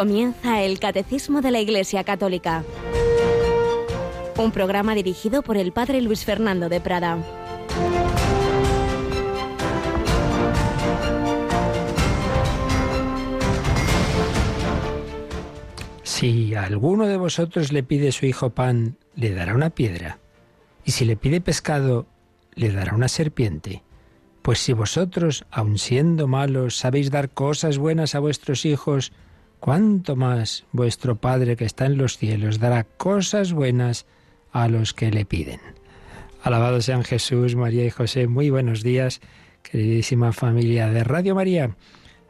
Comienza el Catecismo de la Iglesia Católica. Un programa dirigido por el Padre Luis Fernando de Prada. Si a alguno de vosotros le pide su hijo pan, le dará una piedra. Y si le pide pescado, le dará una serpiente. Pues si vosotros, aun siendo malos, sabéis dar cosas buenas a vuestros hijos, cuánto más vuestro Padre que está en los cielos dará cosas buenas a los que le piden. Alabado sean Jesús, María y José. Muy buenos días, queridísima familia de Radio María.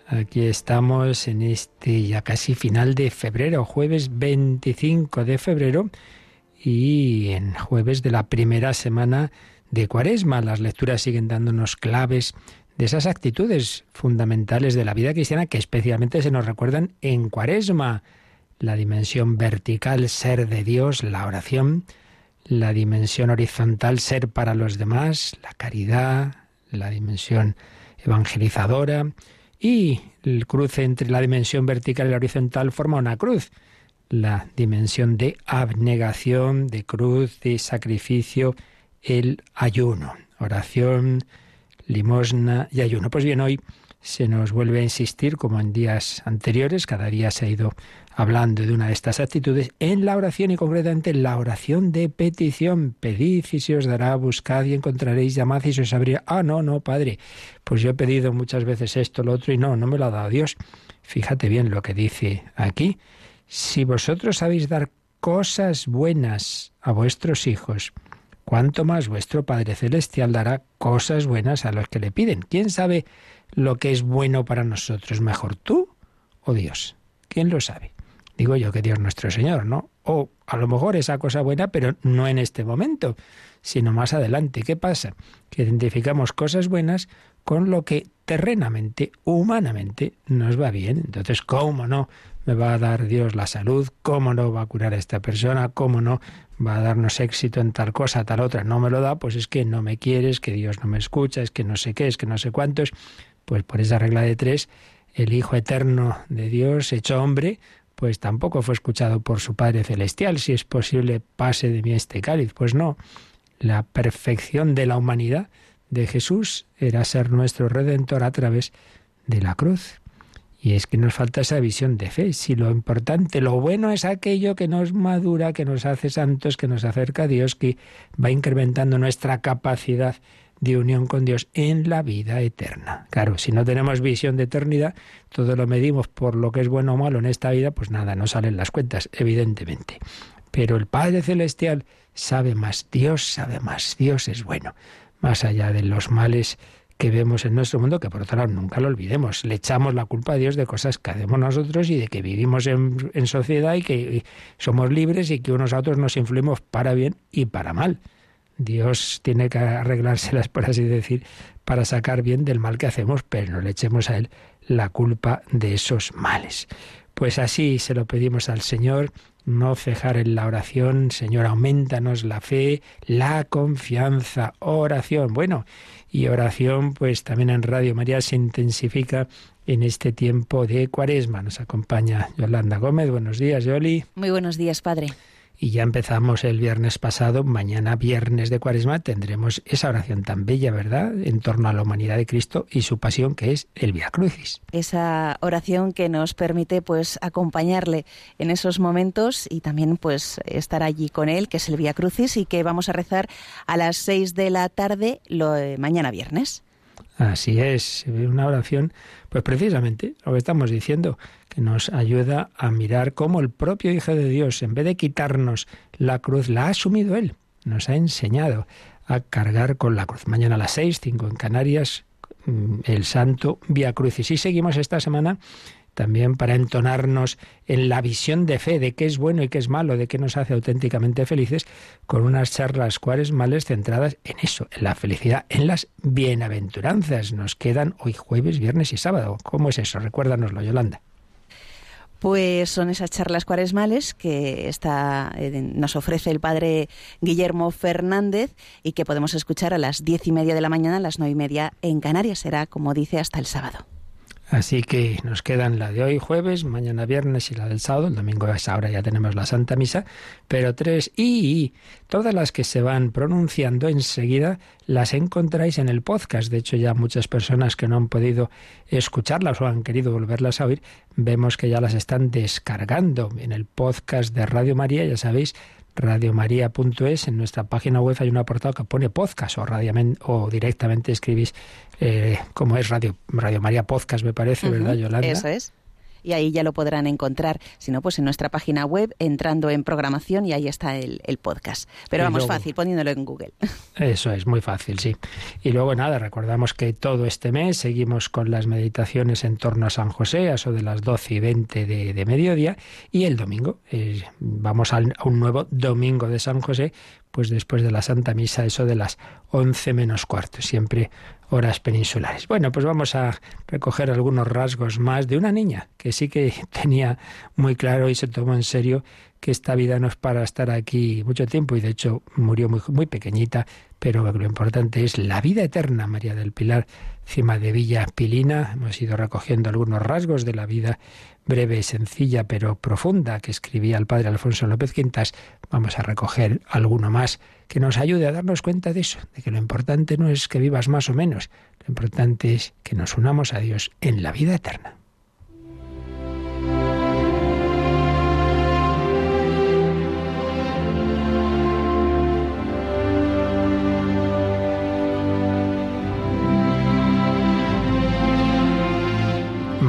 Aquí estamos en este ya casi final de febrero, jueves 25 de febrero y en jueves de la primera semana de Cuaresma. Las lecturas siguen dándonos claves de esas actitudes fundamentales de la vida cristiana que especialmente se nos recuerdan en Cuaresma. La dimensión vertical, ser de Dios, la oración, la dimensión horizontal, ser para los demás, la caridad, la dimensión evangelizadora y el cruce entre la dimensión vertical y la horizontal forma una cruz, la dimensión de abnegación, de cruz, de sacrificio, el ayuno, oración, limosna y ayuno. Pues bien, hoy se nos vuelve a insistir, como en días anteriores, cada día se ha ido hablando de una de estas actitudes, en la oración y concretamente en la oración de petición. Pedid y se os dará, buscad y encontraréis, llamad y se os abrirá. Ah, no, no, Padre, pues yo he pedido muchas veces esto, lo otro y no, no me lo ha dado Dios. Fíjate bien lo que dice aquí. Si vosotros sabéis dar cosas buenas a vuestros hijos, cuánto más vuestro Padre Celestial dará cosas buenas a los que le piden. ¿Quién sabe lo que es bueno para nosotros? ¿Mejor tú o Dios? ¿Quién lo sabe? Digo yo que Dios nuestro Señor, ¿no? O a lo mejor esa cosa buena, pero no en este momento, sino más adelante. ¿Qué pasa? Que identificamos cosas buenas con lo que terrenamente, humanamente, nos va bien. Entonces, ¿cómo no me va a dar Dios la salud? ¿Cómo no va a curar a esta persona? ¿Cómo no va a darnos éxito en tal cosa, tal otra? No me lo da, pues es que no me quieres, que Dios no me escucha, es que no sé qué, es que no sé cuántos. Pues por esa regla de tres, el Hijo Eterno de Dios, hecho hombre, pues tampoco fue escuchado por su Padre Celestial. Si es posible, pase de mí este cáliz. Pues no, la perfección de la humanidad de Jesús era ser nuestro redentor a través de la cruz. Y es que nos falta esa visión de fe. Si lo importante, lo bueno es aquello que nos madura, que nos hace santos, que nos acerca a Dios, que va incrementando nuestra capacidad de unión con Dios en la vida eterna. Claro, si no tenemos visión de eternidad, todo lo medimos por lo que es bueno o malo en esta vida, pues nada, no salen las cuentas, evidentemente. Pero el Padre Celestial sabe más, Dios sabe más, Dios es bueno más allá de los males que vemos en nuestro mundo, que por otro lado nunca lo olvidemos. Le echamos la culpa a Dios de cosas que hacemos nosotros y de que vivimos en, sociedad y que somos libres y que unos a otros nos influimos para bien y para mal. Dios tiene que arreglárselas, por así decir, para sacar bien del mal que hacemos, pero no le echemos a Él la culpa de esos males. Pues así se lo pedimos al Señor no cejar en la oración. Señor, aumentanos la fe, la confianza, oración. Bueno, y oración, pues también en Radio María se intensifica en este tiempo de cuaresma. Nos acompaña Yolanda Gómez. Buenos días, Yoli. Muy buenos días, Padre. Y ya empezamos el viernes pasado, mañana viernes de Cuaresma tendremos esa oración tan bella, ¿verdad?, en torno a la humanidad de Cristo y su pasión que es el Via Crucis. Esa oración que nos permite pues acompañarle en esos momentos y también pues estar allí con él, que es el Via Crucis y que vamos a rezar a las seis de la tarde lo, mañana viernes. Así es, una oración, pues precisamente lo que estamos diciendo, que nos ayuda a mirar cómo el propio Hijo de Dios, en vez de quitarnos la cruz, la ha asumido Él, nos ha enseñado a cargar con la cruz. Mañana a las seis, cinco en Canarias, mm, el Santo Via Crucis. Y seguimos esta semana también para entonarnos en la visión de fe de qué es bueno y qué es malo, de qué nos hace auténticamente felices, con unas charlas males centradas en eso, en la felicidad, en las bienaventuranzas. Nos quedan hoy jueves, viernes y sábado. ¿Cómo es eso? Recuérdanoslo, Yolanda. Pues son esas charlas cuaresmales que está, eh, nos ofrece el padre Guillermo Fernández y que podemos escuchar a las diez y media de la mañana, a las nueve y media en Canarias. Será, como dice, hasta el sábado. Así que nos quedan la de hoy jueves, mañana viernes y la del sábado. El domingo a esa hora ya tenemos la Santa Misa. Pero tres y, todas las que se van pronunciando enseguida las encontráis en el podcast. De hecho ya muchas personas que no han podido escucharlas o han querido volverlas a oír, vemos que ya las están descargando en el podcast de Radio María. Ya sabéis, radiomaria.es. En nuestra página web hay un apartado que pone podcast o, o directamente escribís eh, como es Radio, Radio María Podcast, me parece, ¿verdad, Yolanda? Eso es y ahí ya lo podrán encontrar. Si no, pues en nuestra página web, entrando en programación y ahí está el, podcast. Pero vamos, fácil, poniéndolo en Google. Eso es, muy fácil, sí. Y luego nada, recordamos que todo este mes seguimos con las meditaciones en torno a San José, a eso de las 12 y 20 de, mediodía, y el domingo, eh, vamos a un nuevo domingo de San José, pues después de la Santa Misa, eso de las 11 menos cuarto, siempre horas peninsulares. Bueno, pues vamos a recoger algunos rasgos más de una niña que sí que tenía muy claro y se tomó en serio que esta vida no es para estar aquí mucho tiempo y de hecho murió muy, muy pequeñita, pero lo importante es la vida eterna, María del Pilar, cima de Villa Pilina. Hemos ido recogiendo algunos rasgos de la vida breve, sencilla, pero profunda que escribía el padre Alfonso López Quintas. Vamos a recoger alguno más que nos ayude a darnos cuenta de eso, de que lo importante no es que vivas más o menos, lo importante es que nos unamos a Dios en la vida eterna.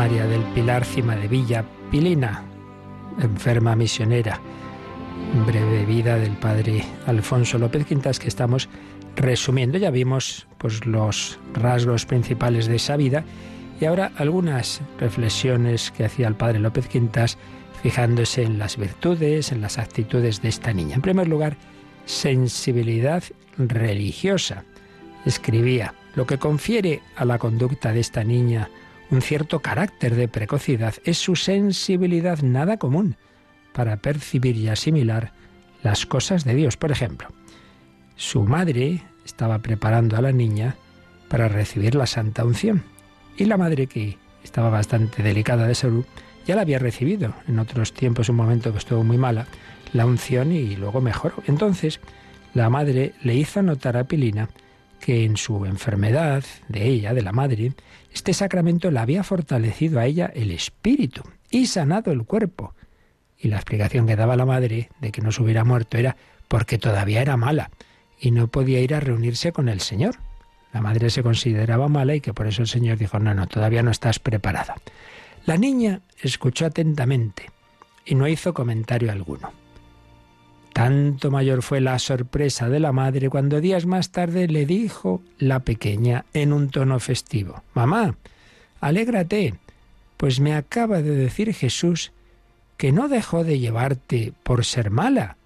María del Pilar Cima de Villa, Pilina, enferma misionera breve vida del padre Alfonso López Quintas que estamos resumiendo. Ya vimos pues los rasgos principales de esa vida y ahora algunas reflexiones que hacía el padre López Quintas fijándose en las virtudes, en las actitudes de esta niña. En primer lugar, sensibilidad religiosa. Escribía, lo que confiere a la conducta de esta niña un cierto carácter de precocidad es su sensibilidad nada común para percibir y asimilar las cosas de Dios. Por ejemplo, su madre estaba preparando a la niña para recibir la santa unción y la madre, que estaba bastante delicada de salud, ya la había recibido en otros tiempos, un momento que estuvo muy mala, la unción y luego mejoró. Entonces, la madre le hizo notar a Pilina que en su enfermedad de ella, de la madre, este sacramento le había fortalecido a ella el espíritu y sanado el cuerpo, y la explicación que daba la madre de que no se hubiera muerto era porque todavía era mala y no podía ir a reunirse con el Señor. La madre se consideraba mala y que por eso el Señor dijo, no, no, todavía no estás preparada. La niña escuchó atentamente y no hizo comentario alguno. Tanto mayor fue la sorpresa de la madre cuando días más tarde le dijo la pequeña en un tono festivo, Mamá, alégrate, pues me acaba de decir Jesús que no dejó de llevarte por ser mala,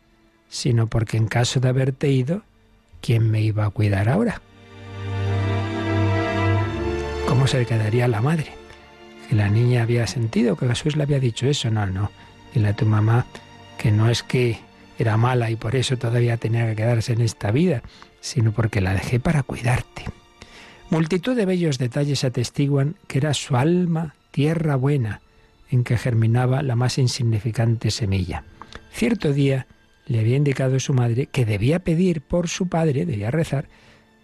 sino porque en caso de haberte ido, ¿quién me iba a cuidar ahora? ¿Cómo se quedaría la madre? Que la niña había sentido que Jesús le había dicho eso. No, no. Dile a tu mamá que no es que era mala y por eso todavía tenía que quedarse en esta vida, sino porque la dejé para cuidarte. Multitud de bellos detalles atestiguan que era su alma tierra buena, en que germinaba la más insignificante semilla. Cierto día le había indicado su madre que debía pedir por su padre, debía rezar,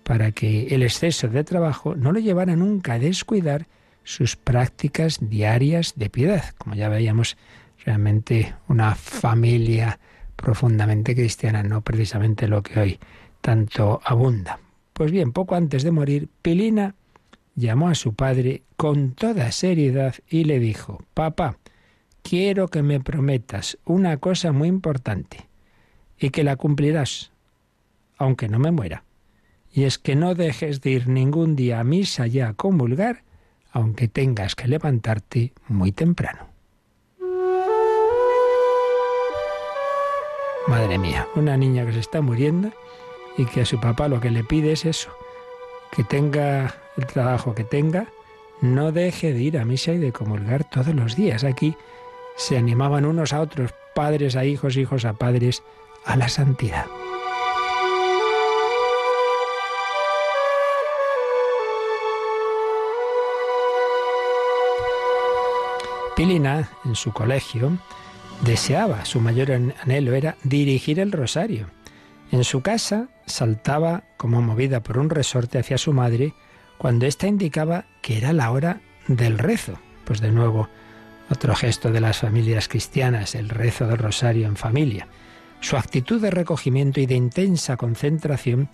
para que el exceso de trabajo no lo llevara nunca a descuidar sus prácticas diarias de piedad. Como ya veíamos, realmente una familia profundamente cristiana, no precisamente lo que hoy tanto abunda. Pues bien, poco antes de morir, Pilina llamó a su padre con toda seriedad y le dijo, Papá, quiero que me prometas una cosa muy importante y que la cumplirás, aunque no me muera. Y es que no dejes de ir ningún día a misa ya a comulgar, aunque tengas que levantarte muy temprano. Madre mía, una niña que se está muriendo y que a su papá lo que le pide es eso, que tenga el trabajo que tenga, no deje de ir a misa y de comulgar todos los días. Aquí se animaban unos a otros, padres a hijos, hijos a padres, a la santidad. Pilina, en su colegio, deseaba, su mayor anhelo era dirigir el rosario. En su casa saltaba como movida por un resorte hacia su madre cuando ésta indicaba que era la hora del rezo. Pues de nuevo, otro gesto de las familias cristianas, el rezo del rosario en familia. Su actitud de recogimiento y de intensa concentración,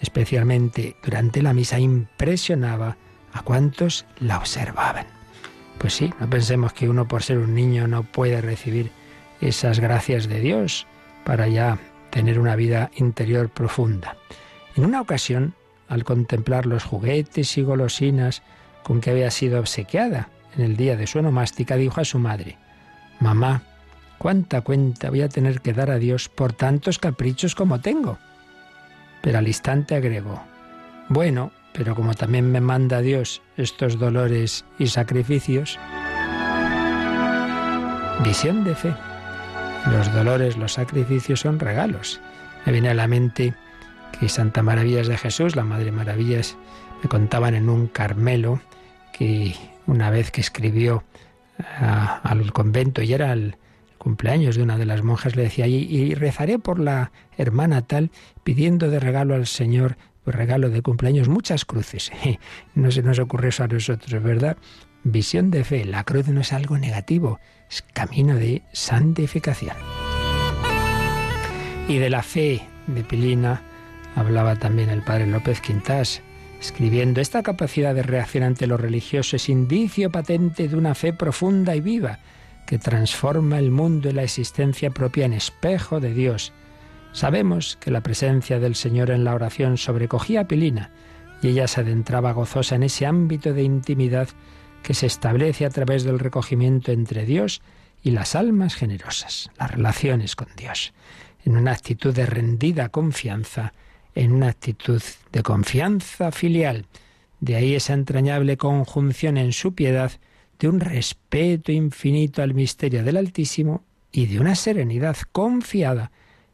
especialmente durante la misa, impresionaba a cuantos la observaban. Pues sí, no pensemos que uno por ser un niño no puede recibir esas gracias de Dios para ya tener una vida interior profunda. En una ocasión, al contemplar los juguetes y golosinas con que había sido obsequiada en el día de su onomástica, dijo a su madre, Mamá, ¿cuánta cuenta voy a tener que dar a Dios por tantos caprichos como tengo? Pero al instante agregó, Bueno, pero como también me manda Dios estos dolores y sacrificios, visión de fe. Los dolores, los sacrificios son regalos. Me viene a la mente que Santa Maravillas de Jesús, la Madre Maravillas, me contaban en un Carmelo que una vez que escribió al convento y era el cumpleaños de una de las monjas, le decía, y, y rezaré por la hermana tal, pidiendo de regalo al Señor, por regalo de cumpleaños, muchas cruces. No se nos ocurre eso a nosotros, ¿verdad? Visión de fe, la cruz no es algo negativo, es camino de santificación. Y de la fe de Pilina hablaba también el padre López Quintás, escribiendo, esta capacidad de reacción ante lo religioso es indicio patente de una fe profunda y viva, que transforma el mundo y la existencia propia en espejo de Dios. Sabemos que la presencia del Señor en la oración sobrecogía a Pilina, y ella se adentraba gozosa en ese ámbito de intimidad que se establece a través del recogimiento entre Dios y las almas generosas, las relaciones con Dios, en una actitud de rendida confianza, en una actitud de confianza filial. De ahí esa entrañable conjunción en su piedad de un respeto infinito al misterio del Altísimo y de una serenidad confiada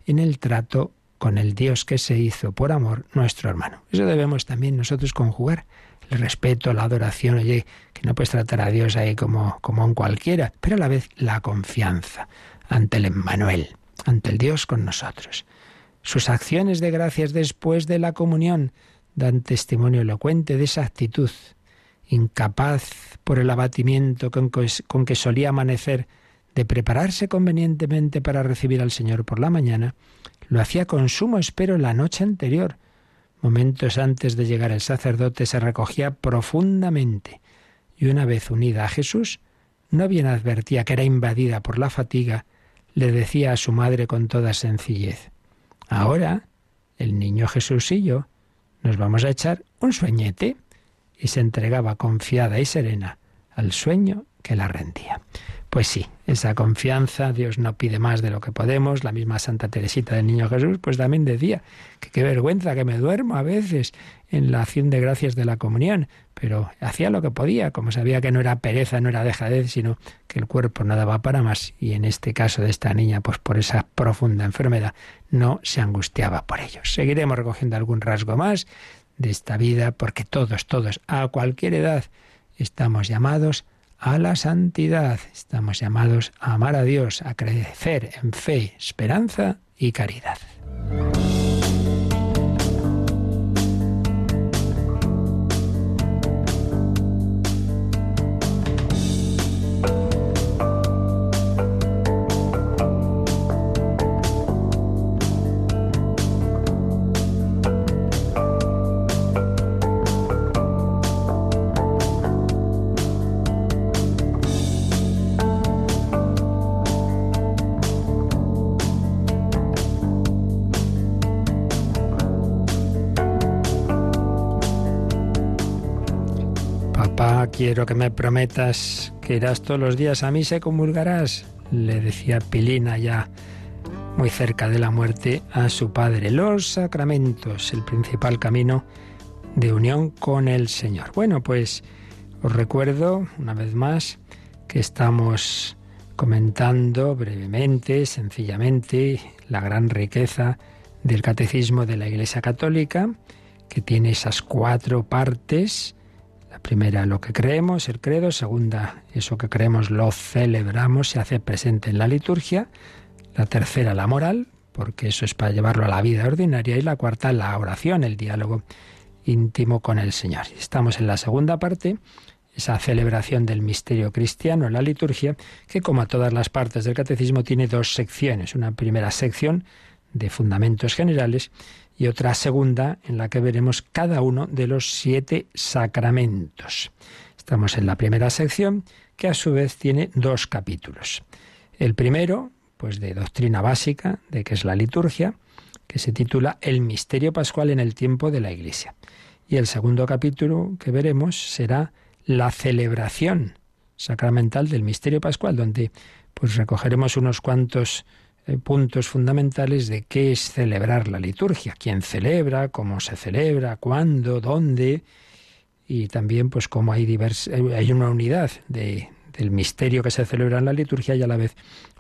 en el trato con el Dios que se hizo por amor nuestro hermano. Eso debemos también nosotros conjugar el respeto, la adoración, oye, que no puedes tratar a Dios ahí como, como a un cualquiera, pero a la vez la confianza ante el Emmanuel, ante el Dios con nosotros. Sus acciones de gracias después de la comunión dan testimonio elocuente de esa actitud, incapaz por el abatimiento con que, con que solía amanecer de prepararse convenientemente para recibir al Señor por la mañana, lo hacía con sumo espero la noche anterior, Momentos antes de llegar el sacerdote se recogía profundamente y una vez unida a Jesús, no bien advertía que era invadida por la fatiga, le decía a su madre con toda sencillez, Ahora, el niño Jesús y yo nos vamos a echar un sueñete y se entregaba confiada y serena al sueño que la rendía. Pues sí, esa confianza, Dios no pide más de lo que podemos. La misma Santa Teresita del Niño Jesús, pues también decía que qué vergüenza que me duermo a veces en la acción de gracias de la comunión, pero hacía lo que podía, como sabía que no era pereza, no era dejadez, sino que el cuerpo no daba para más. Y en este caso de esta niña, pues por esa profunda enfermedad, no se angustiaba por ello. Seguiremos recogiendo algún rasgo más de esta vida, porque todos, todos, a cualquier edad, estamos llamados a la santidad. Estamos llamados a amar a Dios, a crecer en fe, esperanza y caridad. Que me prometas que irás todos los días a misa y comulgarás, le decía Pilina ya muy cerca de la muerte a su padre. Los sacramentos, el principal camino de unión con el Señor. Bueno, pues os recuerdo una vez más que estamos comentando brevemente, sencillamente, la gran riqueza del catecismo de la Iglesia Católica, que tiene esas cuatro partes La primera, lo que creemos, el credo. Segunda, eso que creemos lo celebramos, se hace presente en la liturgia. La tercera, la moral, porque eso es para llevarlo a la vida ordinaria. Y la cuarta, la oración, el diálogo íntimo con el Señor. Estamos en la segunda parte, esa celebración del misterio cristiano en la liturgia, que como a todas las partes del catecismo tiene dos secciones. Una primera sección de fundamentos generales y otra segunda en la que veremos cada uno de los siete sacramentos. Estamos en la primera sección que a su vez tiene dos capítulos. El primero, pues de doctrina básica, de qué es la liturgia, que se titula El misterio pascual en el tiempo de la Iglesia. Y el segundo capítulo que veremos será la celebración sacramental del misterio pascual, donde pues recogeremos unos cuantos puntos fundamentales de qué es celebrar la liturgia, quién celebra, cómo se celebra, cuándo, dónde, y también pues cómo hay, divers, hay una unidad de, del misterio que se celebra en la liturgia y a la vez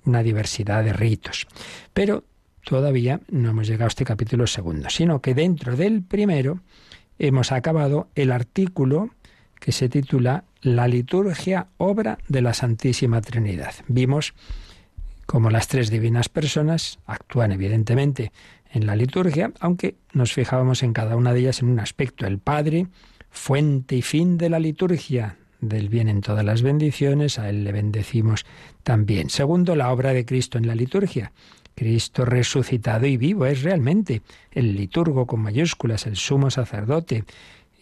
una diversidad de ritos. Pero todavía no hemos llegado a este capítulo segundo, sino que dentro del primero hemos acabado el artículo que se titula La liturgia, obra de la Santísima Trinidad. Vimos como las tres divinas personas actúan evidentemente en la liturgia, aunque nos fijábamos en cada una de ellas en un aspecto. El Padre, fuente y fin de la liturgia, del bien en todas las bendiciones, a Él le bendecimos también. Segundo, la obra de Cristo en la liturgia. Cristo resucitado y vivo es realmente el liturgo con mayúsculas, el sumo sacerdote,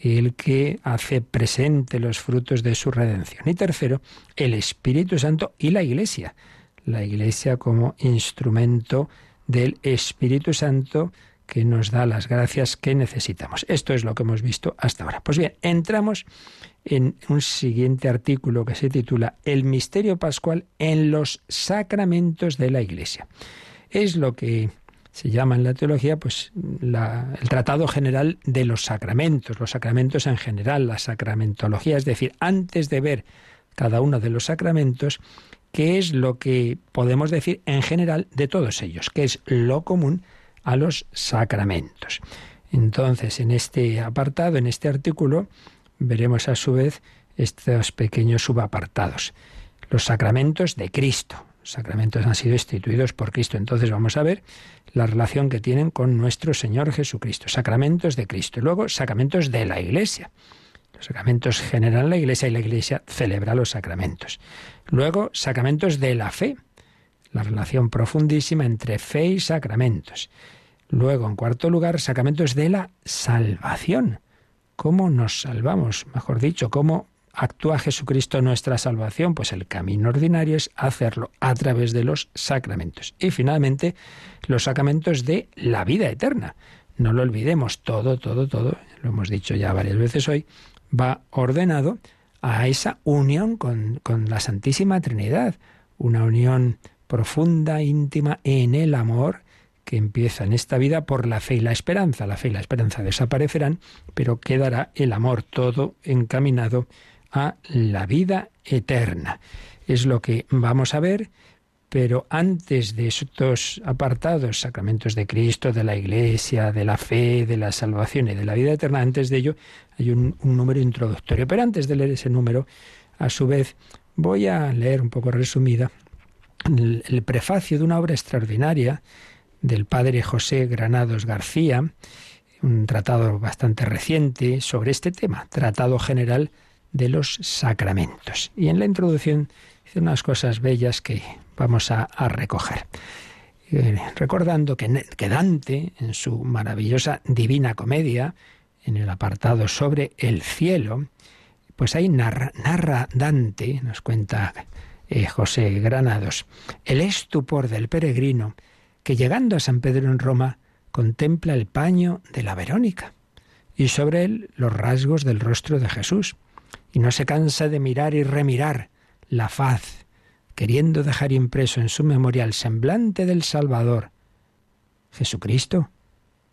el que hace presente los frutos de su redención. Y tercero, el Espíritu Santo y la Iglesia la Iglesia como instrumento del Espíritu Santo que nos da las gracias que necesitamos. Esto es lo que hemos visto hasta ahora. Pues bien, entramos en un siguiente artículo que se titula El misterio pascual en los sacramentos de la Iglesia. Es lo que se llama en la teología pues el tratado general de los sacramentos, los sacramentos en general, la sacramentología, es decir, antes de ver cada uno de los sacramentos, qué es lo que podemos decir en general de todos ellos, que es lo común a los sacramentos. Entonces, en este apartado, en este artículo, veremos a su vez estos pequeños subapartados. Los sacramentos de Cristo. Los sacramentos han sido instituidos por Cristo. Entonces vamos a ver la relación que tienen con nuestro Señor Jesucristo. Sacramentos de Cristo. Luego, sacramentos de la Iglesia. Los sacramentos generan la Iglesia y la Iglesia celebra los sacramentos. Luego, sacramentos de la fe, la relación profundísima entre fe y sacramentos. Luego, en cuarto lugar, sacramentos de la salvación. ¿Cómo nos salvamos? Mejor dicho, ¿cómo actúa Jesucristo nuestra salvación? Pues el camino ordinario es hacerlo a través de los sacramentos. Y finalmente, los sacramentos de la vida eterna. No lo olvidemos, todo, todo, todo, lo hemos dicho ya varias veces hoy, va ordenado a esa unión con, la Santísima Trinidad, una unión profunda, íntima en el amor que empieza en esta vida por la fe y la esperanza. La fe y la esperanza desaparecerán, pero quedará el amor todo encaminado a la vida eterna. Es lo que vamos a ver pero antes de estos apartados, sacramentos de Cristo, de la Iglesia, de la fe, de la salvación y de la vida eterna, antes de ello hay un, número introductorio. Pero antes de leer ese número, a su vez, voy a leer un poco resumida el, el prefacio de una obra extraordinaria del padre José Granados García, un tratado bastante reciente sobre este tema, Tratado General de los Sacramentos. Y en la introducción dice unas cosas bellas que vamos a, recoger. Eh, recordando que, Dante, en su maravillosa Divina Comedia, en el apartado sobre el cielo, pues ahí narra, Dante, nos cuenta eh, José Granados, el estupor del peregrino que llegando a San Pedro en Roma contempla el paño de la Verónica y sobre él los rasgos del rostro de Jesús y no se cansa de mirar y remirar la faz queriendo dejar impreso en su memoria el semblante del Salvador. Jesucristo,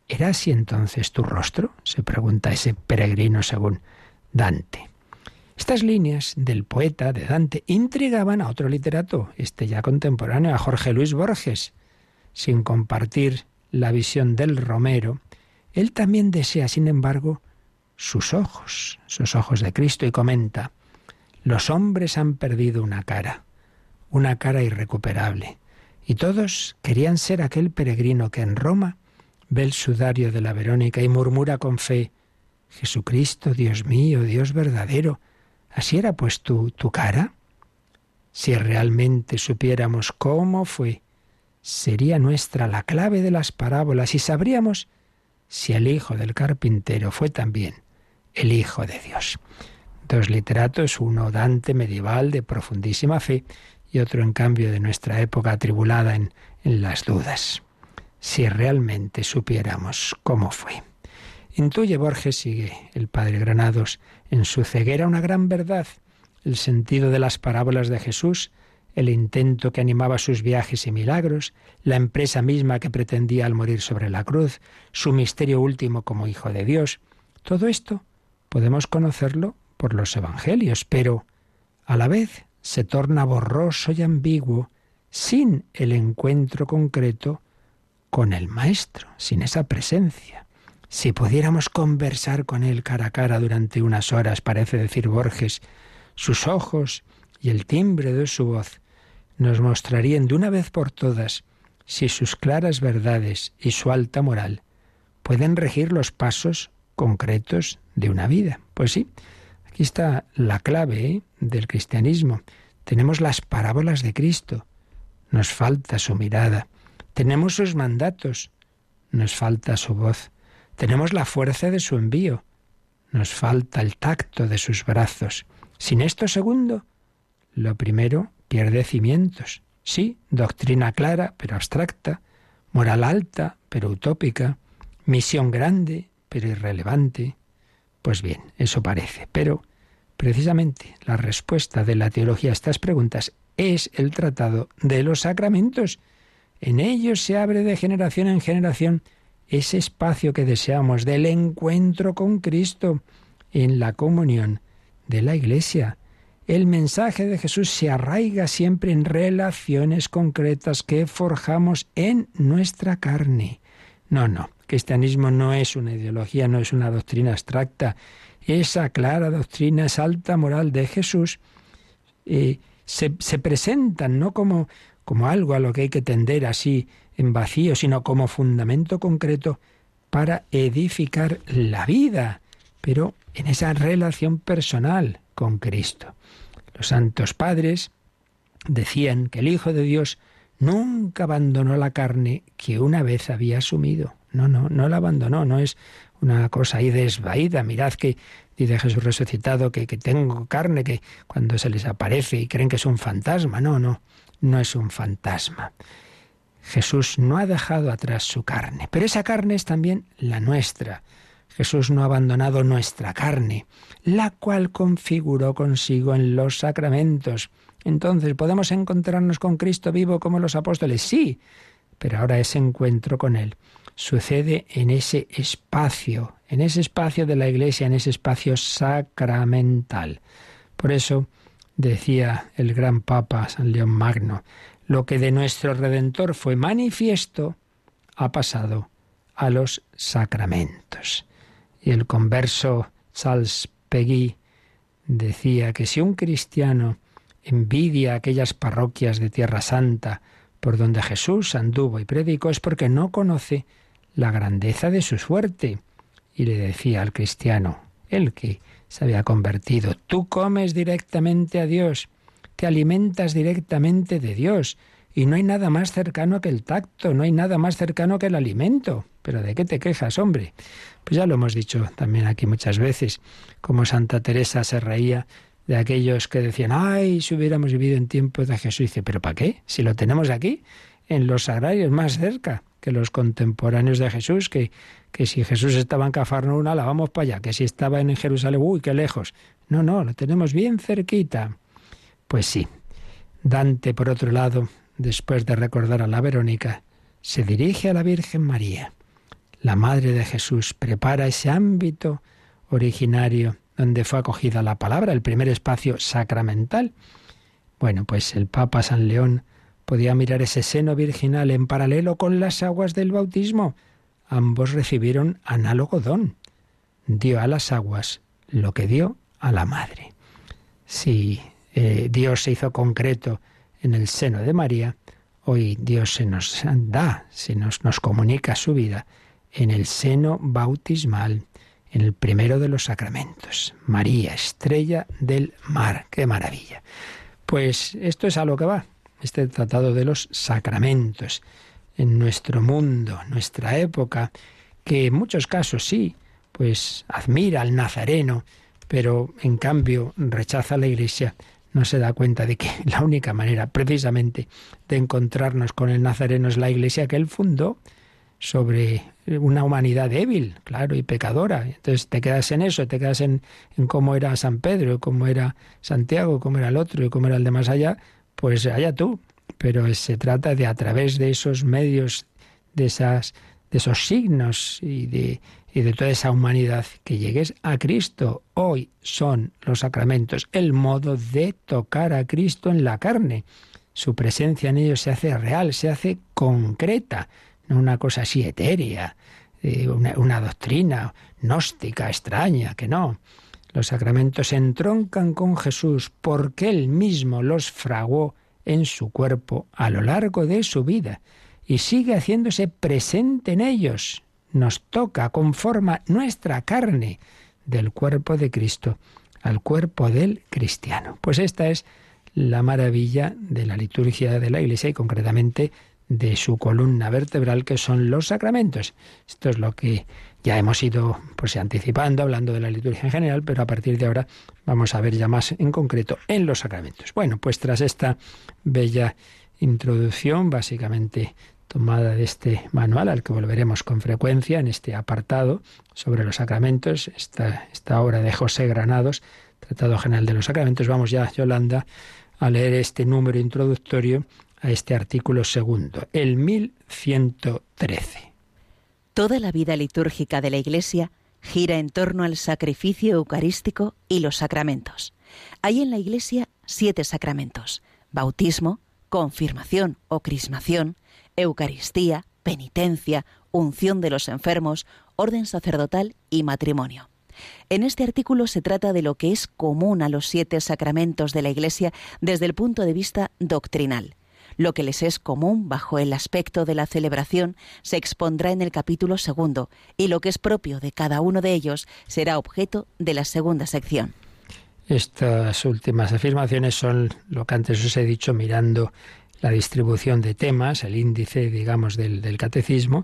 ¿era así entonces tu rostro? se pregunta ese peregrino según Dante. Estas líneas del poeta de Dante intrigaban a otro literato, este ya contemporáneo, a Jorge Luis Borges. Sin compartir la visión del Romero, él también desea, sin embargo, sus ojos, sus ojos de Cristo, y comenta, los hombres han perdido una cara, una cara irrecuperable, y todos querían ser aquel peregrino que en Roma ve el sudario de la Verónica y murmura con fe, Jesucristo, Dios mío, Dios verdadero, ¿así era pues tu, tu cara? Si realmente supiéramos cómo fue, sería nuestra la clave de las parábolas y sabríamos si el hijo del carpintero fue también el Hijo de Dios. Dos literatos, uno Dante medieval de profundísima fe y otro en cambio de nuestra época atribulada en, las dudas. Si realmente supiéramos cómo fue. Intuye Borges, sigue el padre Granados, en su ceguera una gran verdad, el sentido de las parábolas de Jesús, el intento que animaba sus viajes y milagros, la empresa misma que pretendía al morir sobre la cruz, su misterio último como Hijo de Dios. Todo esto podemos conocerlo por los Evangelios, pero a la vez se torna borroso y ambiguo sin el encuentro concreto con el Maestro, sin esa presencia. Si pudiéramos conversar con Él cara a cara durante unas horas, parece decir Borges, sus ojos y el timbre de su voz nos mostrarían de una vez por todas si sus claras verdades y su alta moral pueden regir los pasos concretos de una vida. Pues sí, aquí está la clave del cristianismo. Tenemos las parábolas de Cristo, nos falta su mirada. Tenemos sus mandatos, nos falta su voz. Tenemos la fuerza de su envío, nos falta el tacto de sus brazos. Sin esto segundo, lo primero pierde cimientos. Sí, doctrina clara, pero abstracta, moral alta, pero utópica, misión grande, pero irrelevante, pues bien, eso parece. Pero precisamente la respuesta de la teología a estas preguntas es el tratado de los sacramentos. En ellos se abre de generación en generación ese espacio que deseamos del encuentro con Cristo en la comunión de la Iglesia. El mensaje de Jesús se arraiga siempre en relaciones concretas que forjamos en nuestra carne. No, no, cristianismo no es una ideología, no es una doctrina abstracta. Esa clara doctrina, esa alta moral de Jesús, eh, se, se, presentan no como, como algo a lo que hay que tender así en vacío, sino como fundamento concreto para edificar la vida, pero en esa relación personal con Cristo. Los santos padres decían que el Hijo de Dios nunca abandonó la carne que una vez había asumido. No, no, no la abandonó, no es una cosa ahí desvaída. Mirad que dice Jesús resucitado que, que tengo carne que cuando se les aparece y creen que es un fantasma. No, no, no es un fantasma. Jesús no ha dejado atrás su carne, pero esa carne es también la nuestra. Jesús no ha abandonado nuestra carne, la cual configuró consigo en los sacramentos. Entonces, ¿podemos encontrarnos con Cristo vivo como los apóstoles? Sí, pero ahora ese encuentro con Él sucede en ese espacio, en ese espacio de la Iglesia, en ese espacio sacramental. Por eso decía el gran Papa San León Magno, lo que de nuestro Redentor fue manifiesto ha pasado a los sacramentos. Y el converso Charles Peggy decía que si un cristiano envidia aquellas parroquias de Tierra Santa por donde Jesús anduvo y predicó es porque no conoce la grandeza de su suerte. Y le decía al cristiano, el que se había convertido, tú comes directamente a Dios, te alimentas directamente de Dios, y no hay nada más cercano que el tacto, no hay nada más cercano que el alimento. Pero ¿de qué te quejas, hombre? Pues ya lo hemos dicho también aquí muchas veces, como Santa Teresa se reía de aquellos que decían, ay, si hubiéramos vivido en tiempos de Jesús, dice, pero ¿para qué? Si lo tenemos aquí, en los agrarios más cerca que los contemporáneos de Jesús, que, que si Jesús estaba en Cafarnaúm, la vamos para allá, que si estaba en Jerusalén, uy, qué lejos. No, no, lo tenemos bien cerquita. Pues sí. Dante, por otro lado, después de recordar a la Verónica, se dirige a la Virgen María. La Madre de Jesús prepara ese ámbito originario donde fue acogida la palabra, el primer espacio sacramental. Bueno, pues el Papa San León podía mirar ese seno virginal en paralelo con las aguas del bautismo. Ambos recibieron análogo don. dio a las aguas lo que dio a la madre. Si eh, Dios se hizo concreto en el seno de María, hoy Dios se nos da, se nos, nos comunica su vida en el seno bautismal, en el primero de los sacramentos. María, estrella del mar. ¡Qué maravilla! Pues esto es a lo que va, este tratado de los sacramentos en nuestro mundo, nuestra época, que en muchos casos sí, pues admira al nazareno, pero en cambio rechaza la Iglesia, no se da cuenta de que la única manera precisamente de encontrarnos con el nazareno es la Iglesia que él fundó sobre una humanidad débil, claro, y pecadora. Entonces te quedas en eso, te quedas en, en cómo era San Pedro, cómo era Santiago, cómo era el otro y cómo era el de más allá, pues allá tú. Pero se trata de a través de esos medios, de esas, de esos signos y de, y de toda esa humanidad que llegues a Cristo. Hoy son los sacramentos el modo de tocar a Cristo en la carne. Su presencia en ellos se hace real, se hace concreta, no una cosa así etérea, eh, una, una doctrina gnóstica, extraña, que no. Los sacramentos se entroncan con Jesús porque Él mismo los fraguó en su cuerpo a lo largo de su vida y sigue haciéndose presente en ellos nos toca, conforma nuestra carne del cuerpo de Cristo al cuerpo del cristiano. Pues esta es la maravilla de la liturgia de la Iglesia y concretamente de su columna vertebral que son los sacramentos. Esto es lo que ya hemos ido pues anticipando hablando de la liturgia en general, pero a partir de ahora vamos a ver ya más en concreto en los sacramentos. Bueno, pues tras esta bella introducción básicamente tomada de este manual al que volveremos con frecuencia en este apartado sobre los sacramentos, esta, esta obra de José Granados, Tratado General de los Sacramentos. Vamos ya, Yolanda, a leer este número introductorio a este artículo segundo, el 1113. Toda la vida litúrgica de la Iglesia gira en torno al sacrificio eucarístico y los sacramentos. Hay en la Iglesia siete sacramentos, bautismo, confirmación o crismación, Eucaristía, penitencia, unción de los enfermos, orden sacerdotal y matrimonio. En este artículo se trata de lo que es común a los siete sacramentos de la Iglesia desde el punto de vista doctrinal. Lo que les es común bajo el aspecto de la celebración se expondrá en el capítulo segundo y lo que es propio de cada uno de ellos será objeto de la segunda sección. Estas últimas afirmaciones son lo que antes os he dicho mirando la distribución de temas, el índice, digamos, del, catecismo,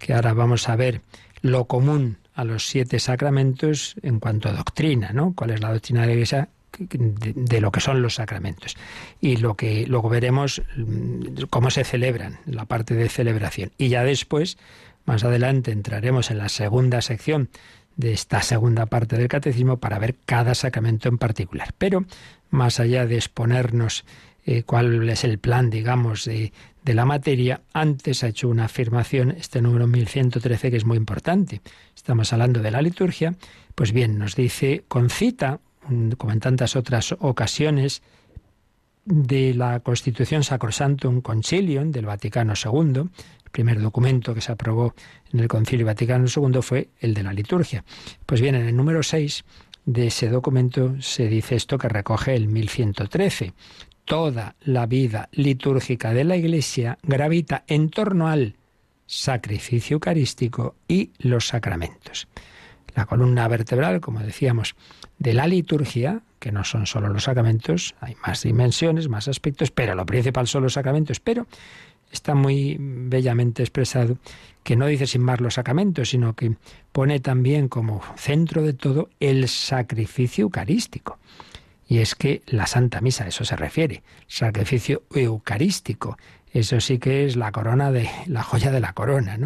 que ahora vamos a ver lo común a los siete sacramentos en cuanto a doctrina, ¿no? ¿Cuál es la doctrina de la Iglesia de, lo que son los sacramentos? Y lo que luego veremos mm, cómo se celebran, la parte de celebración. Y ya después, más adelante, entraremos en la segunda sección de esta segunda parte del catecismo para ver cada sacramento en particular. Pero más allá de exponernos eh, cuál es el plan, digamos, de, de, la materia, antes ha hecho una afirmación, este número 1113, que es muy importante. Estamos hablando de la liturgia. Pues bien, nos dice, con cita, como en tantas otras ocasiones, de la Constitución Sacrosantum Concilium del Vaticano II, el primer documento que se aprobó en el Concilio Vaticano II fue el de la liturgia. Pues bien, en el número 6 de ese documento se dice esto que recoge el 1113 toda la vida litúrgica de la Iglesia gravita en torno al sacrificio eucarístico y los sacramentos. La columna vertebral, como decíamos, de la liturgia, que no son solo los sacramentos, hay más dimensiones, más aspectos, pero lo principal son los sacramentos, pero está muy bellamente expresado que no dice sin más los sacramentos, sino que pone también como centro de todo el sacrificio eucarístico. Y es que la Santa Misa, a eso se refiere, sacrificio eucarístico. Eso sí que es la corona de la joya de la corona.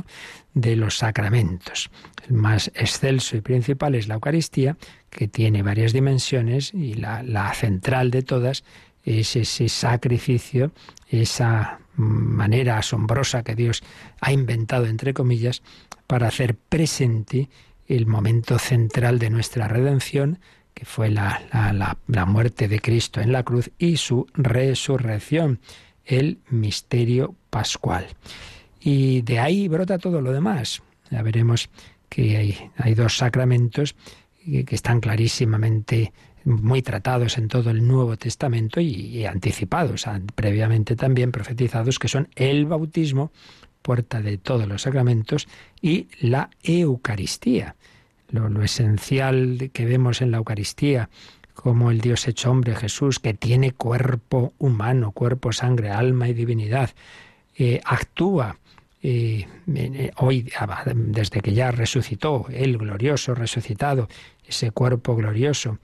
De los sacramentos. El más excelso y principal es la Eucaristía, que tiene varias dimensiones y la, la central de todas es ese sacrificio, esa manera asombrosa que Dios ha inventado, entre comillas, para hacer presente el momento central de nuestra redención, que fue la, la, muerte de Cristo en la cruz y su resurrección, el misterio pascual. Y de ahí brota todo lo demás. Ya veremos que hay, hay dos sacramentos que están clarísimamente muy tratados en todo el Nuevo Testamento y, anticipados, previamente también profetizados, que son el bautismo, puerta de todos los sacramentos, y la Eucaristía. Lo, lo esencial que vemos en la Eucaristía, como el Dios hecho hombre Jesús, que tiene cuerpo humano, cuerpo, sangre, alma y divinidad, eh, actúa eh, eh, hoy, desde que ya resucitó, el glorioso resucitado, ese cuerpo glorioso,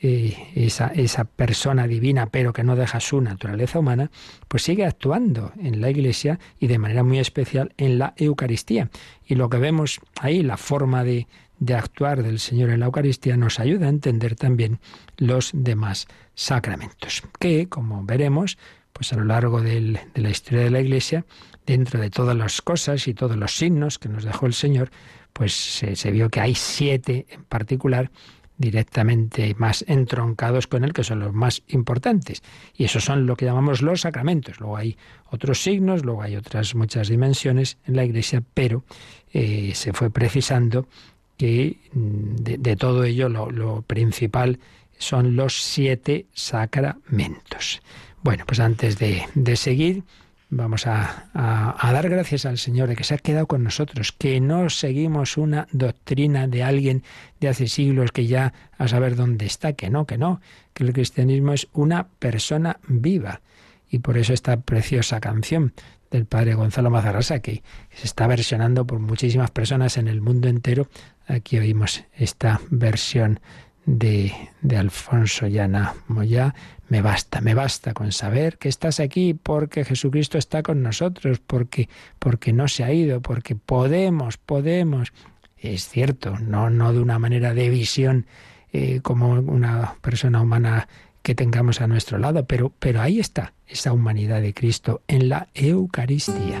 esa, esa persona divina, pero que no deja su naturaleza humana, pues sigue actuando en la Iglesia y de manera muy especial en la Eucaristía. Y lo que vemos ahí, la forma de, de actuar del Señor en la Eucaristía nos ayuda a entender también los demás sacramentos, que, como veremos, pues a lo largo de la historia de la Iglesia, dentro de todas las cosas y todos los signos que nos dejó el Señor, pues se, vio que hay siete en particular directamente más entroncados con él, que son los más importantes. Y esos son lo que llamamos los sacramentos. Luego hay otros signos, luego hay otras muchas dimensiones en la Iglesia, pero eh, se fue precisando que mm, de, todo ello lo, principal son los siete sacramentos. Bueno, pues antes de, seguir, vamos a, dar gracias al Señor de que se ha quedado con nosotros, que no seguimos una doctrina de alguien de hace siglos que ya a saber dónde está, que no, que no, que el cristianismo es una persona viva. Y por eso esta preciosa canción del padre Gonzalo Mazarrasa, que se está versionando por muchísimas personas en el mundo entero. Aquí oímos esta versión de, de Alfonso Llana Moya. Me basta, me basta con saber que estás aquí porque Jesucristo está con nosotros, porque, porque no se ha ido, porque podemos, podemos. Es cierto, no, no de una manera de visión eh, como una persona humana que tengamos a nuestro lado, pero, pero ahí está esa humanidad de Cristo en la Eucaristía.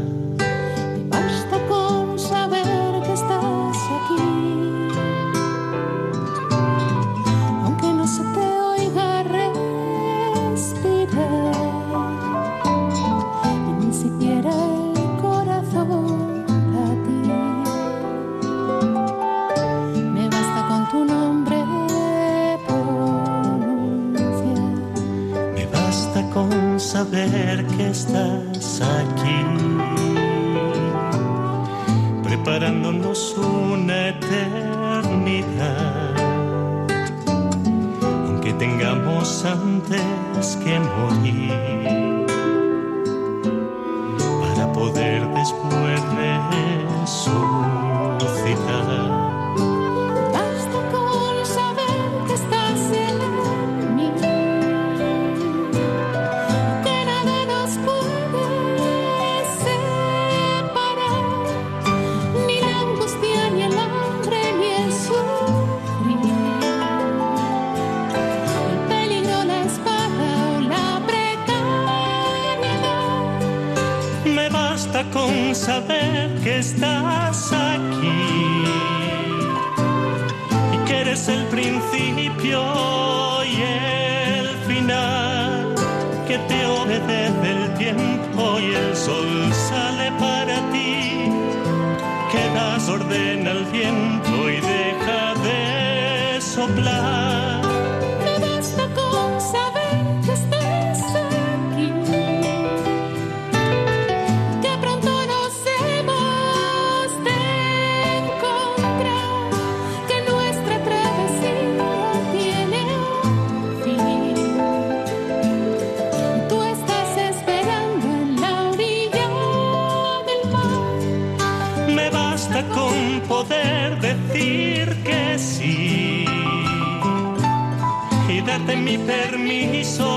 mi permiso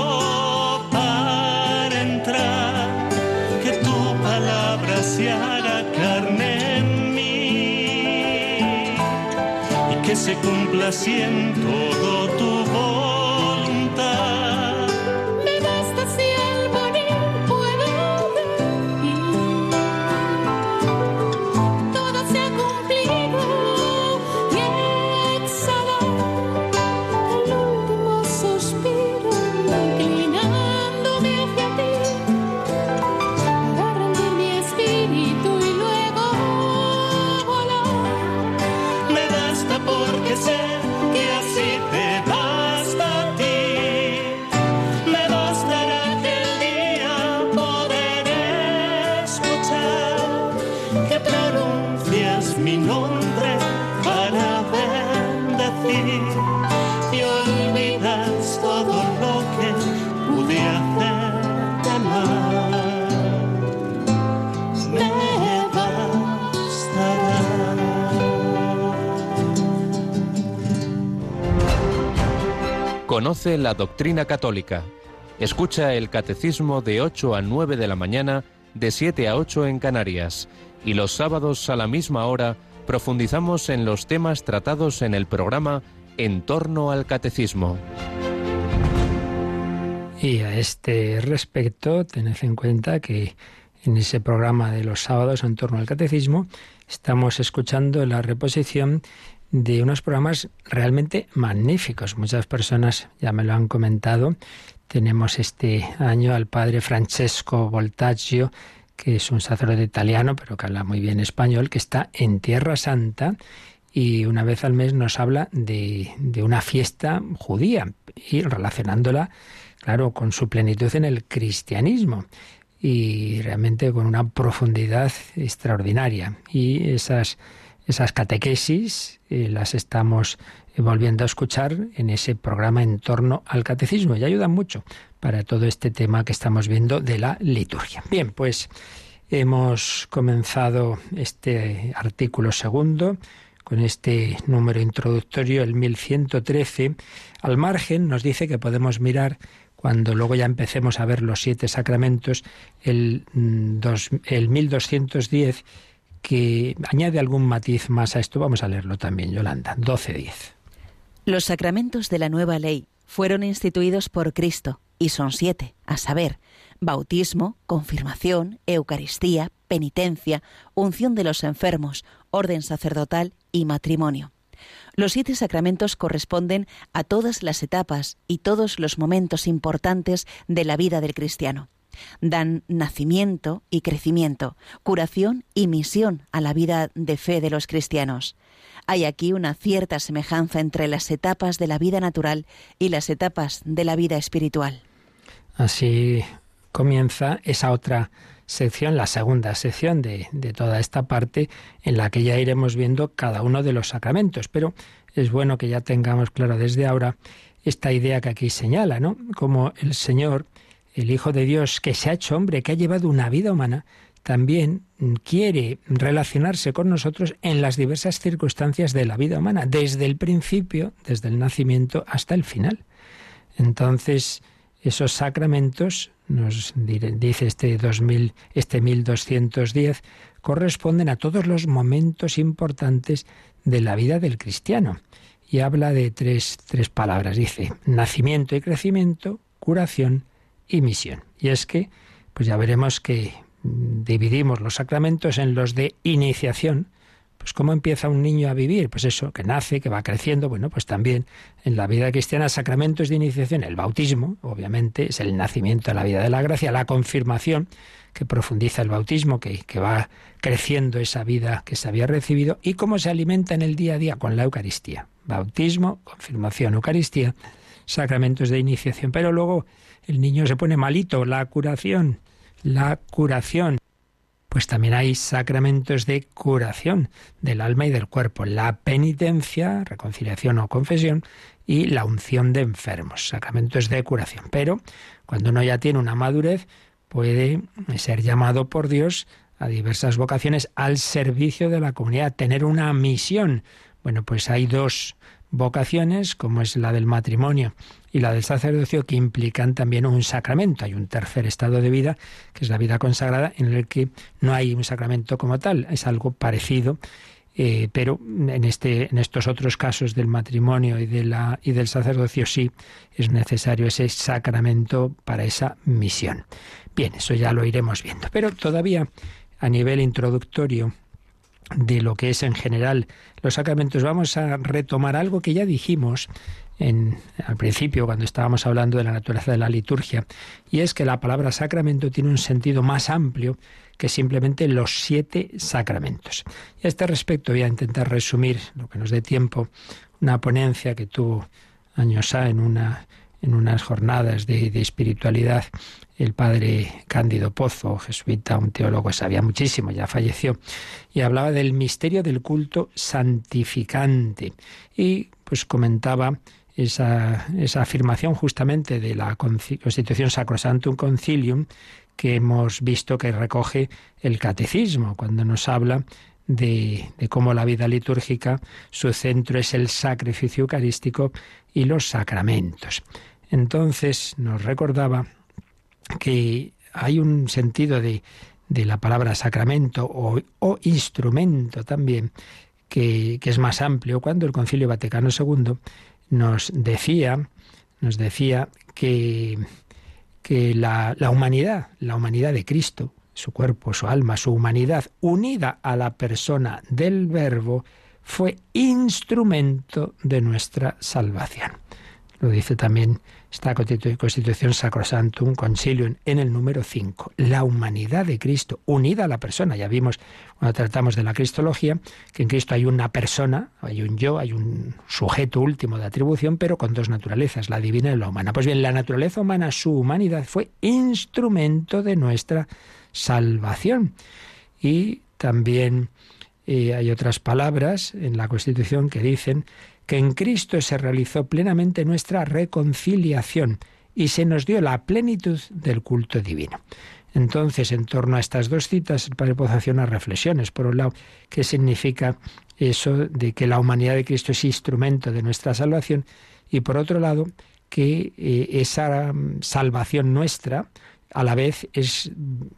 para entrar. Que tu palabra se haga carne en mí y que se cumpla así Conoce la doctrina católica. Escucha el catecismo de 8 a 9 de la mañana, de 7 a 8 en Canarias. Y los sábados a la misma hora profundizamos en los temas tratados en el programa En torno al catecismo. Y a este respecto, tened en cuenta que en ese programa de los sábados en torno al catecismo estamos escuchando la reposición de unos programas realmente magníficos. Muchas personas ya me lo han comentado. Tenemos este año al padre Francesco Voltaggio, que es un sacerdote italiano, pero que habla muy bien español, que está en Tierra Santa y una vez al mes nos habla de, de una fiesta judía y relacionándola, claro, con su plenitud en el cristianismo y realmente con una profundidad extraordinaria. Y esas, esas catequesis eh, las estamos eh, volviendo a escuchar en ese programa en torno al catecismo y ayudan mucho para todo este tema que estamos viendo de la liturgia. Bien, pues hemos comenzado este artículo segundo con este número introductorio, el 1113. Al margen nos dice que podemos mirar cuando luego ya empecemos a ver los siete sacramentos, el, mm, dos- el 1210, que añade algún matiz más a esto. Vamos a leerlo también, Yolanda. 1210. Los sacramentos de la nueva ley fueron instituidos por Cristo y son siete, a saber, bautismo, confirmación, Eucaristía, penitencia, unción de los enfermos, orden sacerdotal y matrimonio. Los siete sacramentos corresponden a todas las etapas y todos los momentos importantes de la vida del cristiano. Dan nacimiento y crecimiento, curación y misión a la vida de fe de los cristianos. Hay aquí una cierta semejanza entre las etapas de la vida natural y las etapas de la vida espiritual. Así comienza esa otra sección, la segunda sección de, de, toda esta parte, en la que ya iremos viendo cada uno de los sacramentos. Pero es bueno que ya tengamos claro desde ahora esta idea que aquí señala, ¿no? Como el Señor, el Hijo de Dios, que se ha hecho hombre, que ha llevado una vida humana, también quiere relacionarse con nosotros en las diversas circunstancias de la vida humana, desde el principio, desde el nacimiento hasta el final. Entonces, esos sacramentos, nos dice este 2000, este 1210, corresponden a todos los momentos importantes de la vida del cristiano. Y habla de tres, tres palabras. Dice nacimiento y crecimiento, curación y misión. Y es que, pues ya veremos que dividimos los sacramentos en los de iniciación, Pues ¿cómo empieza un niño a vivir? Pues eso, que nace, que va creciendo. Bueno, pues también en la vida cristiana, sacramentos de iniciación, el bautismo, obviamente, es el nacimiento de la vida de la gracia, la confirmación, que profundiza el bautismo, que, que va creciendo esa vida que se había recibido, y cómo se alimenta en el día a día con la Eucaristía. Bautismo, confirmación, Eucaristía, sacramentos de iniciación. Pero luego el niño se pone malito, la curación, la curación pues también hay sacramentos de curación del alma y del cuerpo, la penitencia, reconciliación o confesión, y la unción de enfermos, sacramentos de curación. Pero cuando uno ya tiene una madurez, puede ser llamado por Dios a diversas vocaciones al servicio de la comunidad, tener una misión. Bueno, pues hay dos vocaciones, como es la del matrimonio y la del sacerdocio, que implican también un sacramento. Hay un tercer estado de vida, que es la vida consagrada, en el que no hay un sacramento como tal, es algo parecido. Eh, pero en, este, en estos otros casos del matrimonio y, de la, y del sacerdocio sí es necesario ese sacramento para esa misión. Bien, eso ya lo iremos viendo. Pero todavía a nivel introductorio de lo que es en general los sacramentos, vamos a retomar algo que ya dijimos en, al principio cuando estábamos hablando de la naturaleza de la liturgia, y es que la palabra sacramento tiene un sentido más amplio que simplemente los siete sacramentos. Y a este respecto voy a intentar resumir, lo que nos dé tiempo, una ponencia que tuvo años A en una en unas jornadas de, espiritualidad el padre Cándido Pozo, jesuita, un teólogo sabía muchísimo, ya falleció, y hablaba del misterio del culto santificante. Y pues comentaba esa, afirmación justamente de la Constitución Sacrosantum Concilium que hemos visto que recoge el catecismo, cuando nos habla de, cómo la vida litúrgica, su centro es el sacrificio eucarístico y los sacramentos. Entonces nos recordaba que hay un sentido de, de la palabra sacramento o, instrumento también que, que, es más amplio cuando el Concilio Vaticano II nos decía, nos decía que, que la, la humanidad, la humanidad de Cristo, su cuerpo, su alma, su humanidad, unida a la persona del Verbo, fue instrumento de nuestra salvación. Lo dice también esta Constitución Sacrosantum Concilium en el número 5. La humanidad de Cristo, unida a la persona. Ya vimos cuando tratamos de la Cristología que en Cristo hay una persona, hay un yo, hay un sujeto último de atribución, pero con dos naturalezas, la divina y la humana. Pues bien, la naturaleza humana, su humanidad, fue instrumento de nuestra salvación. Y también eh, hay otras palabras en la Constitución que dicen que en Cristo se realizó plenamente nuestra reconciliación y se nos dio la plenitud del culto divino. Entonces, en torno a estas dos citas, el Padre Pozo hace unas reflexiones. Por un lado, ¿qué significa eso de que la humanidad de Cristo es instrumento de nuestra salvación? Y por otro lado, que eh, esa salvación nuestra, a la vez, es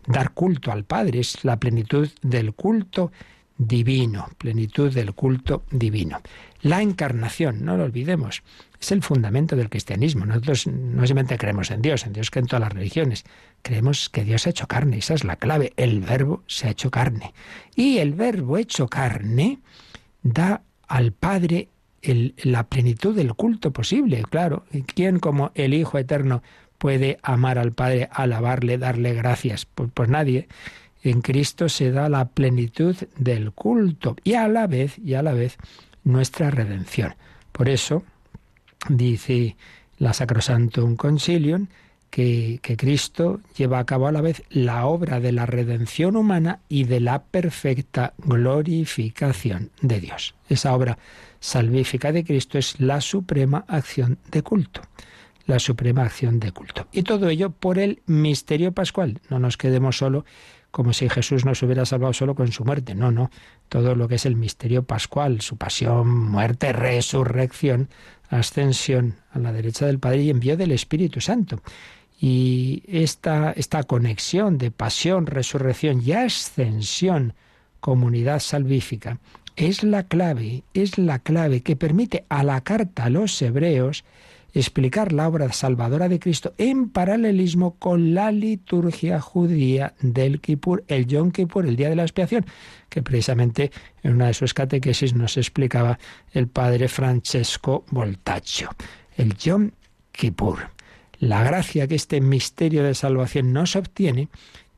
dar culto al Padre, es la plenitud del culto divino, plenitud del culto divino. La encarnación, no lo olvidemos, es el fundamento del cristianismo. Nosotros no simplemente creemos en Dios, en Dios que en todas las religiones. Creemos que Dios ha hecho carne, esa es la clave. El verbo se ha hecho carne. Y el verbo hecho carne da al Padre la plenitud del culto posible. Claro, ¿quién como el Hijo Eterno puede amar al Padre, alabarle, darle gracias? Pues, pues nadie en Cristo se da la plenitud del culto y a la vez y a la vez nuestra redención. Por eso dice la Sacrosantum Concilium que, que, Cristo lleva a cabo a la vez la obra de la redención humana y de la perfecta glorificación de Dios. Esa obra salvífica de Cristo es la suprema acción de culto la suprema acción de culto. Y todo ello por el misterio pascual. No nos quedemos solo como si Jesús nos hubiera salvado solo con su muerte. No, no. Todo lo que es el misterio pascual, su pasión, muerte, resurrección, ascensión a la derecha del Padre y envío del Espíritu Santo. Y esta, esta conexión de pasión, resurrección y ascensión, comunidad salvífica, es la clave, es la clave que permite a la carta a los hebreos explicar la obra salvadora de Cristo en paralelismo con la liturgia judía del Kippur, el Yom Kippur, el día de la expiación, que precisamente en una de sus catequesis nos explicaba el padre Francesco Voltaccio. El Yom Kippur. La gracia que este misterio de salvación nos obtiene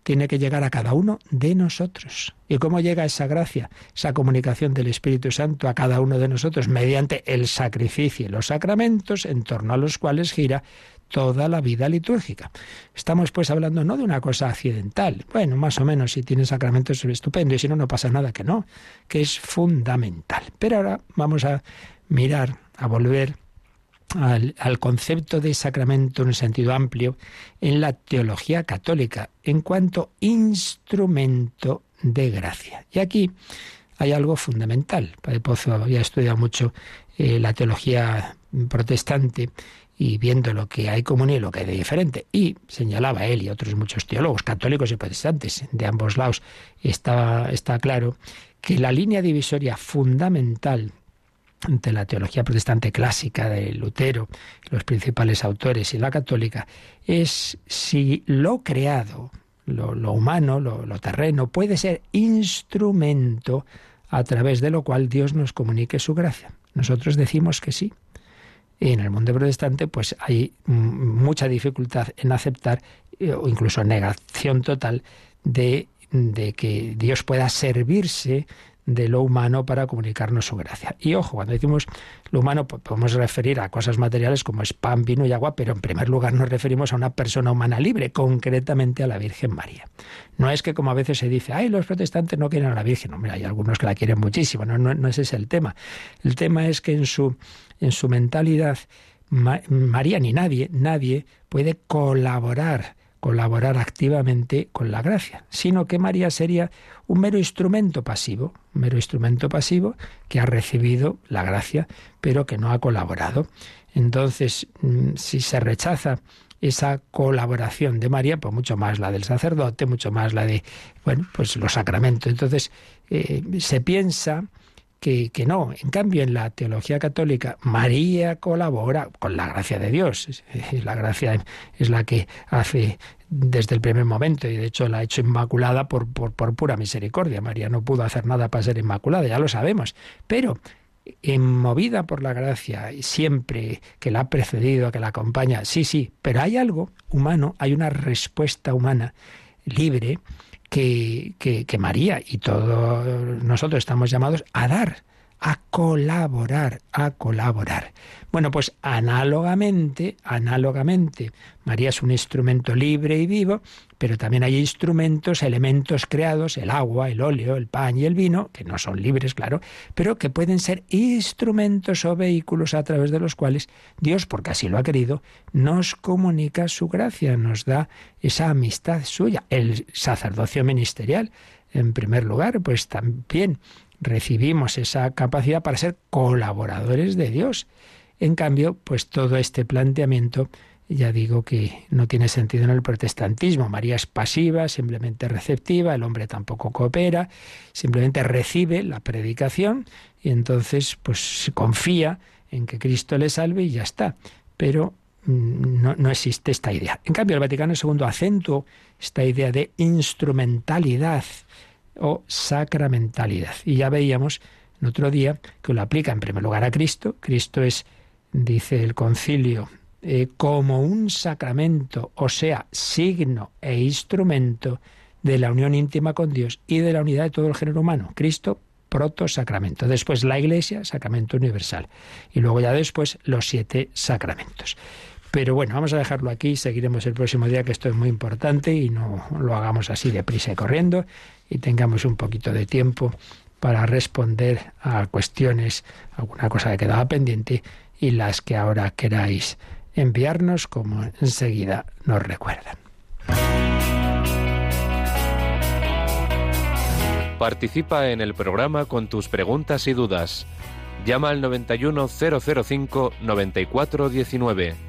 tiene que llegar a cada uno de nosotros. ¿Y cómo llega esa gracia, esa comunicación del Espíritu Santo a cada uno de nosotros? Mediante el sacrificio y los sacramentos en torno a los cuales gira toda la vida litúrgica. Estamos pues hablando no de una cosa accidental. Bueno, más o menos si tiene sacramentos es estupendo y si no, no pasa nada que no, que es fundamental. Pero ahora vamos a mirar, a volver al, concepto de sacramento en un sentido amplio en la teología católica en cuanto instrumento de gracia. Y aquí hay algo fundamental. Padre Pozo había estudiado mucho eh, la teología protestante y viendo lo que hay común y lo que hay de diferente. Y señalaba él y otros muchos teólogos, católicos y protestantes, de ambos lados, está, está claro que la línea divisoria fundamental entre la teología protestante clásica de Lutero, los principales autores y la católica, es si lo creado, lo, humano, lo, lo terreno, puede ser instrumento a través de lo cual Dios nos comunique su gracia. Nosotros decimos que sí. Y en el mundo protestante, pues hay mucha dificultad en aceptar, eh, o incluso negación total, de, de que Dios pueda servirse de lo humano para comunicarnos su gracia. Y ojo, cuando decimos lo humano, pues podemos referir a cosas materiales como es pan, vino y agua, pero en primer lugar nos referimos a una persona humana libre, concretamente a la Virgen María. No es que como a veces se dice, ay, los protestantes no quieren a la Virgen. Hombre, hay algunos que la quieren muchísimo, no, no, ese es el tema. El tema es que en su, en su mentalidad, María ni nadie, nadie puede colaborar colaborar activamente con la gracia, sino que María sería un mero instrumento pasivo, un mero instrumento pasivo que ha recibido la gracia, pero que no ha colaborado. Entonces, mm, si se rechaza esa colaboración de María, pues mucho más la del sacerdote, mucho más la de, bueno, pues los sacramentos. Entonces, eh, se piensa que, que, no. En cambio, en la teología católica, María colabora con la gracia de Dios. La gracia es la que hace desde el primer momento y de hecho la ha hecho inmaculada por, por, por pura misericordia. María no pudo hacer nada para ser inmaculada, ya lo sabemos. Pero movida por la gracia, siempre que la ha precedido, que la acompaña, sí, sí, pero hay algo humano, hay una respuesta humana libre que, que, María y todos nosotros estamos llamados a dar, a colaborar, a colaborar. Bueno, pues análogamente, análogamente, María es un instrumento libre y vivo, pero también hay instrumentos, elementos creados, el agua, el óleo, el pan y el vino, que no son libres, claro, pero que pueden ser instrumentos o vehículos a través de los cuales Dios, porque así lo ha querido, nos comunica su gracia, nos da esa amistad suya, el sacerdocio ministerial. En primer lugar, pues también recibimos esa capacidad para ser colaboradores de Dios. En cambio, pues todo este planteamiento ya digo que no tiene sentido en el protestantismo. María es pasiva, simplemente receptiva, el hombre tampoco coopera, simplemente recibe la predicación y entonces pues confía en que Cristo le salve y ya está. Pero mm, no, no existe esta idea. En cambio, el Vaticano II acentuó esta idea de instrumentalidad o sacramentalidad. Y ya veíamos en otro día que lo aplica en primer lugar a Cristo. Cristo es, dice el concilio, eh, como un sacramento, o sea, signo e instrumento de la unión íntima con Dios y de la unidad de todo el género humano. Cristo, proto-sacramento. Después la Iglesia, sacramento universal. Y luego ya después los siete sacramentos. Pero bueno, vamos a dejarlo aquí, seguiremos el próximo día, que esto es muy importante y no lo hagamos así deprisa y corriendo y tengamos un poquito de tiempo para responder a cuestiones, alguna cosa que quedaba pendiente y las que ahora queráis enviarnos como enseguida nos recuerdan. Participa en el programa con tus preguntas y dudas. Llama al 91005 9419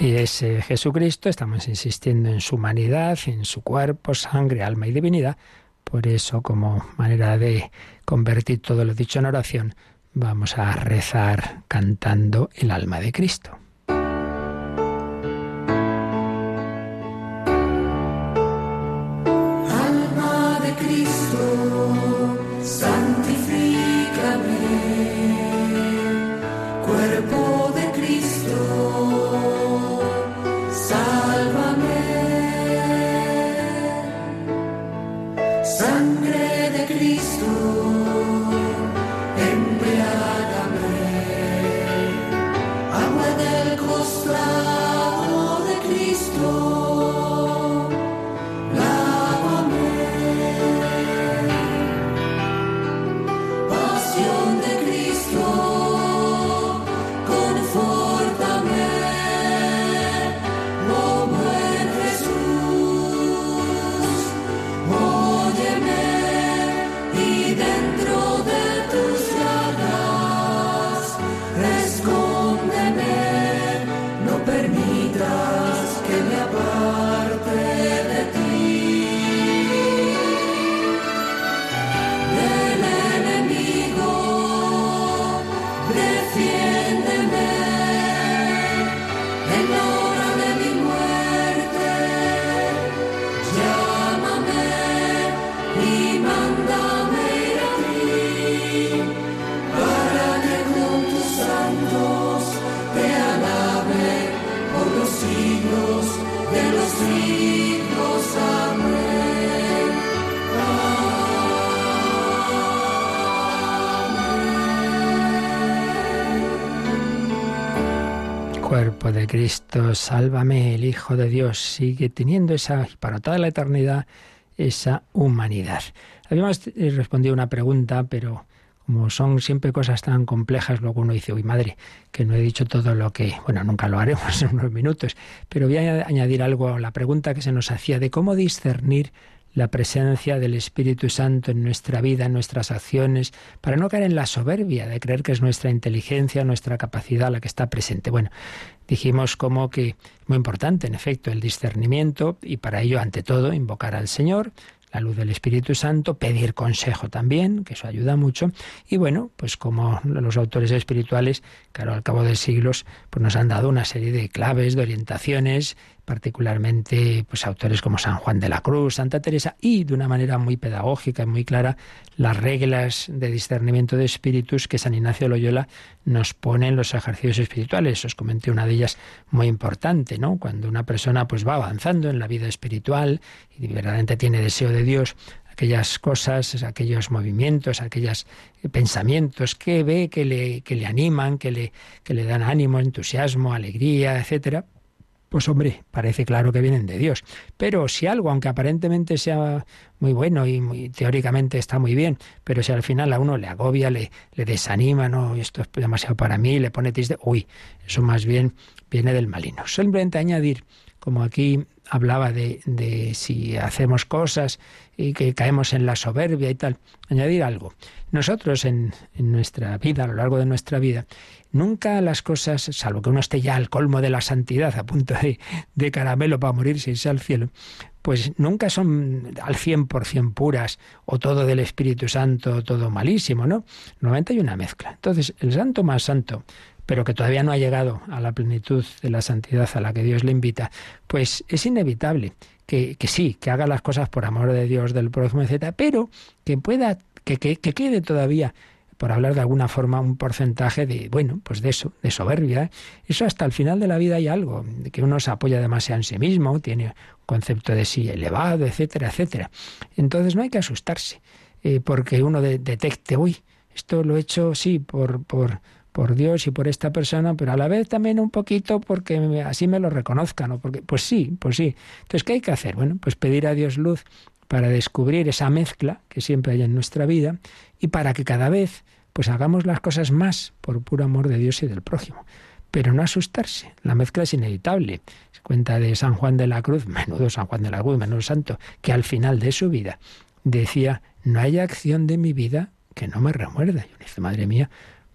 Y ese Jesucristo, estamos insistiendo en su humanidad, en su cuerpo, sangre, alma y divinidad. Por eso, como manera de convertir todo lo dicho en oración, vamos a rezar cantando el alma de Cristo. Cristo, sálvame, el Hijo de Dios, sigue teniendo esa, para toda la eternidad, esa humanidad. Habíamos eh, respondido una pregunta, pero como son siempre cosas tan complejas, luego uno dice, uy madre, que no he dicho todo lo que, bueno, nunca lo haremos en unos minutos, pero voy a añadir algo a la pregunta que se nos hacía de cómo discernir la presencia del Espíritu Santo en nuestra vida, en nuestras acciones, para no caer en la soberbia de creer que es nuestra inteligencia, nuestra capacidad la que está presente. Bueno, dijimos como que muy importante, en efecto, el discernimiento y para ello, ante todo, invocar al Señor, la luz del Espíritu Santo, pedir consejo también, que eso ayuda mucho. Y bueno, pues como los autores espirituales, claro, al cabo de siglos, pues nos han dado una serie de claves, de orientaciones, particularmente pues autores como San Juan de la Cruz, Santa Teresa, y de una manera muy pedagógica y muy clara, las reglas de discernimiento de espíritus que San Ignacio Loyola nos pone en los ejercicios espirituales. Os comenté una de ellas muy importante, ¿no? Cuando una persona pues va avanzando en la vida espiritual y verdaderamente tiene deseo de Dios, aquellas cosas, aquellos movimientos, aquellos pensamientos que ve, que le, que le animan, que le, que le dan ánimo, entusiasmo, alegría, etcétera, pues hombre, parece claro que vienen de Dios. Pero si algo, aunque aparentemente sea muy bueno y muy, teóricamente está muy bien, pero si al final a uno le agobia, le, desanima, no, esto es demasiado para mí, le pone triste, uy, eso más bien viene del malino. Simplemente añadir, como aquí hablaba de, de si hacemos cosas y que caemos en la soberbia y tal, añadir algo. Nosotros en, nuestra vida, a lo largo de nuestra vida, Nunca las cosas, salvo que uno esté ya al colmo de la santidad, a punto de, de caramelo para morirse y irse al cielo, pues nunca son al cien por cien puras o todo del Espíritu Santo, todo malísimo, ¿no? Normalmente hay una mezcla. Entonces, el santo más santo, pero que todavía no ha llegado a la plenitud de la santidad a la que Dios le invita, pues es inevitable que, que sí, que haga las cosas por amor de Dios, del próximo, etc., pero que pueda, que, que, que quede todavía por hablar de alguna forma, un porcentaje de, bueno, pues de eso, de soberbia. ¿eh? Eso hasta el final de la vida hay algo, de que uno se apoya demasiado en sí mismo, tiene un concepto de sí elevado, etcétera, etcétera. Entonces no hay que asustarse, eh, porque uno detecte, uy, esto lo he hecho, sí, por, por, por Dios y por esta persona, pero a la vez también un poquito porque así me lo reconozcan, ¿no? porque, pues sí, pues sí. Entonces, ¿qué hay que hacer? Bueno, pues pedir a Dios luz para descubrir esa mezcla que siempre hay en nuestra vida y para que cada vez pues hagamos las cosas más por puro amor de Dios y del prójimo. pero no asustarse. La mezcla es inevitable. Se cuenta de San Juan de la Cruz, menudo San Juan de la Cruz, menudo santo, que al final de su vida decía, no hay acción de mi vida que no me remuerda. Y uno dice, madre mía,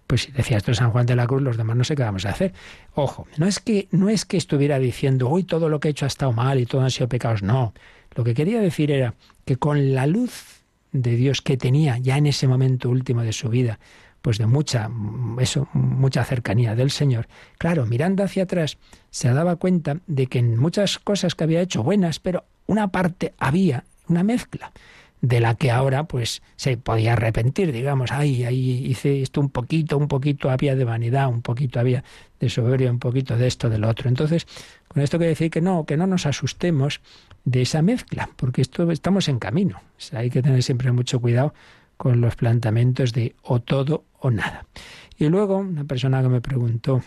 pues si decía esto San Juan de la Cruz, los demás no sé qué vamos a hacer. Ojo, no es que, no es que estuviera diciendo, hoy todo lo que he hecho ha estado mal y todo han sido pecados. No. Lo que quería decir era que con la luz de Dios que tenía ya en ese momento último de su vida, pues de mucha, eso, mucha cercanía del Señor. Claro, mirando hacia atrás, se daba cuenta de que en muchas cosas que había hecho buenas, pero una parte había una mezcla de la que ahora pues se podía arrepentir, digamos, ay, ahí hice esto un poquito, un poquito había de vanidad, un poquito había de soberbia, un poquito de esto, del otro. Entonces, con esto quiero decir que no, que no nos asustemos de esa mezcla, porque esto estamos en camino. hay que tener siempre mucho cuidado con los planteamientos de o todo o nada. Y luego, una persona que me preguntó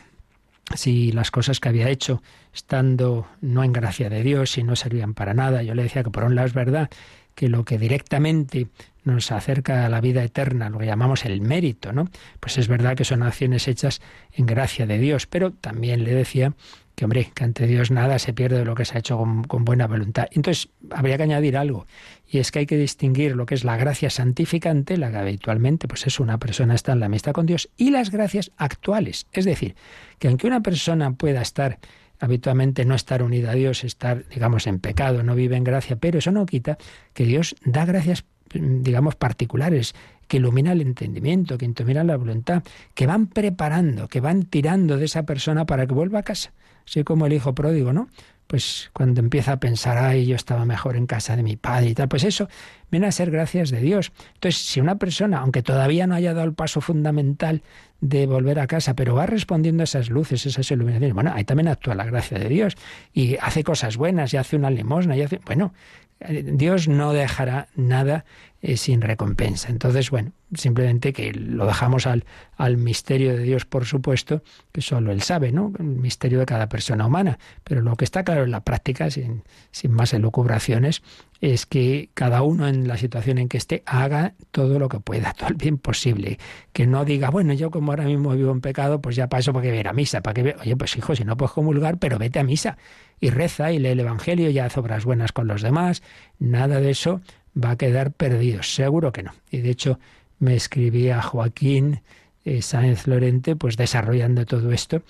si las cosas que había hecho, estando no en gracia de Dios, si no servían para nada, yo le decía que por un lado es verdad que lo que directamente nos acerca a la vida eterna, lo que llamamos el mérito, ¿no? Pues es verdad que son acciones hechas en gracia de Dios, pero también le decía que, hombre, que ante Dios nada se pierde de lo que se ha hecho con, buena voluntad. Entonces, habría que añadir algo, y es que hay que distinguir lo que es la gracia santificante, la que habitualmente pues es una persona está en la amistad con Dios, y las gracias actuales. Es decir, que aunque una persona pueda estar habitualmente no estar unida a Dios, estar, digamos, en pecado, no vive en gracia, pero eso no quita que Dios da gracias, digamos, particulares, que ilumina el entendimiento, que ilumina la voluntad, que van preparando, que van tirando de esa persona para que vuelva a casa. Así como el hijo pródigo, ¿no? Pues cuando empieza a pensar, ay, yo estaba mejor en casa de mi padre y tal, pues eso viene a ser gracias de Dios. Entonces, si una persona, aunque todavía no haya dado el paso fundamental de volver a casa, pero va respondiendo a esas luces, esas iluminaciones. Bueno, ahí también actúa la gracia de Dios y hace cosas buenas y hace una limosna y hace, bueno, eh, Dios no dejará nada eh, sin recompensa. Entonces, bueno, simplemente que lo dejamos al, al misterio de Dios, por supuesto, que solo Él sabe, ¿no? El misterio de cada persona humana. Pero lo que está claro en la práctica, sin, sin más elucubraciones, es que cada uno en la situación en que esté haga todo lo que pueda, todo el bien posible. Que no diga, bueno, yo como ahora mismo vivo en pecado, pues ya paso porque voy a ir a misa. ¿Para que Oye, pues hijo, si no puedes comulgar, pero vete a misa y reza y lee el Evangelio y haz obras buenas con los demás. Nada de eso va a quedar perdido, seguro que no. Y de hecho me escribía Joaquín eh, Sáenz Lorente, pues desarrollando todo esto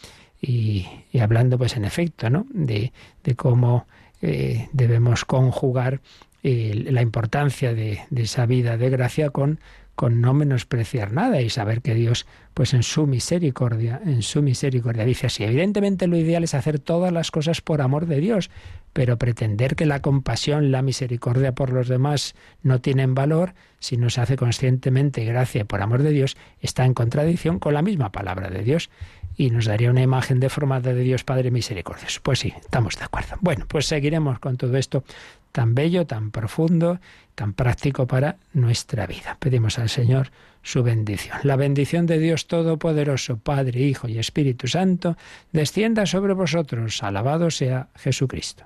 y, hablando, pues en efecto, ¿no? De, cómo eh, debemos conjugar eh, la importancia de, de, esa vida de gracia con, con no menospreciar nada y saber que Dios, pues en su misericordia, en su misericordia, dice así, evidentemente lo ideal es hacer todas las cosas por amor de Dios, pero pretender que la compasión, la misericordia por los demás no tienen valor, si no se hace conscientemente gracia por amor de Dios, está en contradicción con la misma palabra de Dios y nos daría una imagen deformada de Dios Padre misericordioso. Pues sí, estamos de acuerdo. Bueno, pues seguiremos con todo esto tan bello, tan profundo, tan práctico para nuestra vida. Pedimos al Señor su bendición. La bendición de Dios Todopoderoso, Padre, Hijo y Espíritu Santo, descienda sobre vosotros. Alabado sea Jesucristo.